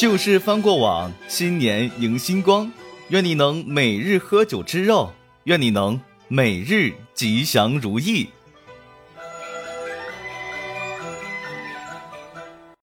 旧事翻过往新年迎新光。愿你能每日喝酒吃肉愿你能每日吉祥如意。